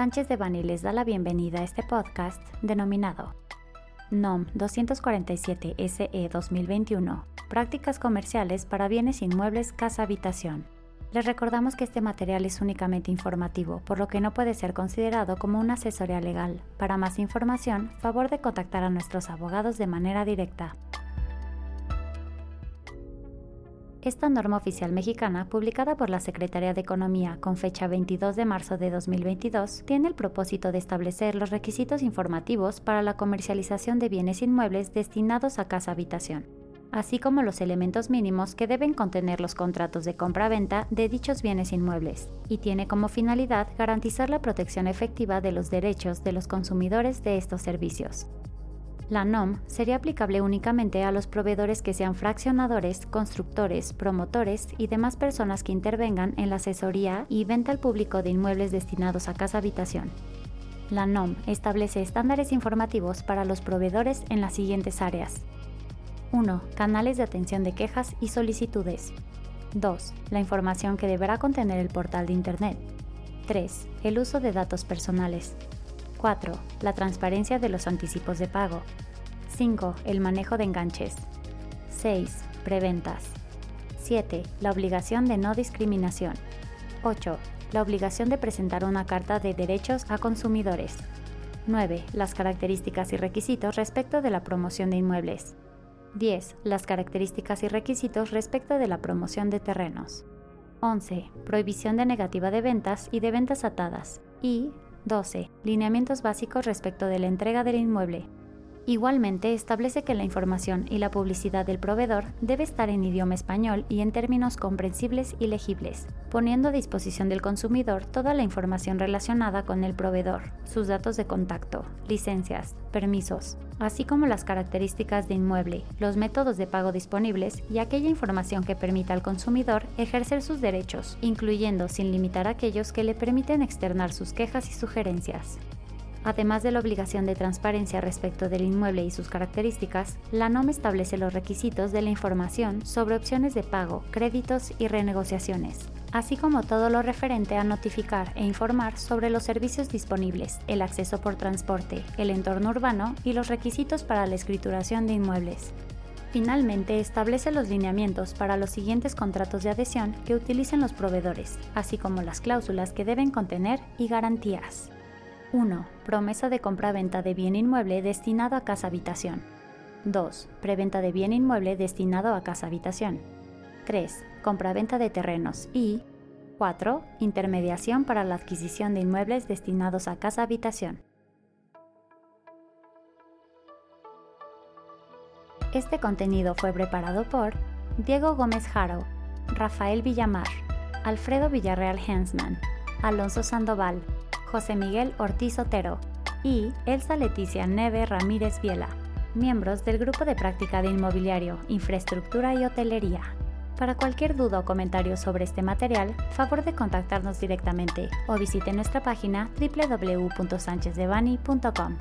Sánchez de Bani les da la bienvenida a este podcast denominado NOM 247 SE 2021 Prácticas comerciales para bienes inmuebles casa habitación. Les recordamos que este material es únicamente informativo, por lo que no puede ser considerado como una asesoría legal. Para más información, favor de contactar a nuestros abogados de manera directa. Esta norma oficial mexicana, publicada por la Secretaría de Economía con fecha 22 de marzo de 2022, tiene el propósito de establecer los requisitos informativos para la comercialización de bienes inmuebles destinados a casa-habitación, así como los elementos mínimos que deben contener los contratos de compra-venta de dichos bienes inmuebles, y tiene como finalidad garantizar la protección efectiva de los derechos de los consumidores de estos servicios. La NOM sería aplicable únicamente a los proveedores que sean fraccionadores, constructores, promotores y demás personas que intervengan en la asesoría y venta al público de inmuebles destinados a casa habitación. La NOM establece estándares informativos para los proveedores en las siguientes áreas. 1. Canales de atención de quejas y solicitudes. 2. La información que deberá contener el portal de Internet. 3. El uso de datos personales. 4. La transparencia de los anticipos de pago. 5. El manejo de enganches. 6. Preventas. 7. La obligación de no discriminación. 8. La obligación de presentar una carta de derechos a consumidores. 9. Las características y requisitos respecto de la promoción de inmuebles. 10. Las características y requisitos respecto de la promoción de terrenos. 11. Prohibición de negativa de ventas y de ventas atadas. Y 12. Lineamientos básicos respecto de la entrega del inmueble. Igualmente establece que la información y la publicidad del proveedor debe estar en idioma español y en términos comprensibles y legibles, poniendo a disposición del consumidor toda la información relacionada con el proveedor, sus datos de contacto, licencias, permisos, así como las características de inmueble, los métodos de pago disponibles y aquella información que permita al consumidor ejercer sus derechos, incluyendo sin limitar aquellos que le permiten externar sus quejas y sugerencias. Además de la obligación de transparencia respecto del inmueble y sus características, la NOM establece los requisitos de la información sobre opciones de pago, créditos y renegociaciones, así como todo lo referente a notificar e informar sobre los servicios disponibles, el acceso por transporte, el entorno urbano y los requisitos para la escrituración de inmuebles. Finalmente, establece los lineamientos para los siguientes contratos de adhesión que utilicen los proveedores, así como las cláusulas que deben contener y garantías. 1. Promesa de compra-venta de bien inmueble destinado a casa-habitación. 2. Preventa de bien inmueble destinado a casa-habitación. 3. Compra-venta de terrenos. Y 4. Intermediación para la adquisición de inmuebles destinados a casa-habitación. Este contenido fue preparado por Diego Gómez Jaro, Rafael Villamar, Alfredo Villarreal Hensman, Alonso Sandoval, José Miguel Ortiz Otero y Elsa Leticia Neve Ramírez Viela, miembros del Grupo de Práctica de Inmobiliario, Infraestructura y Hotelería. Para cualquier duda o comentario sobre este material, favor de contactarnos directamente o visite nuestra página www.sanchezdevani.com.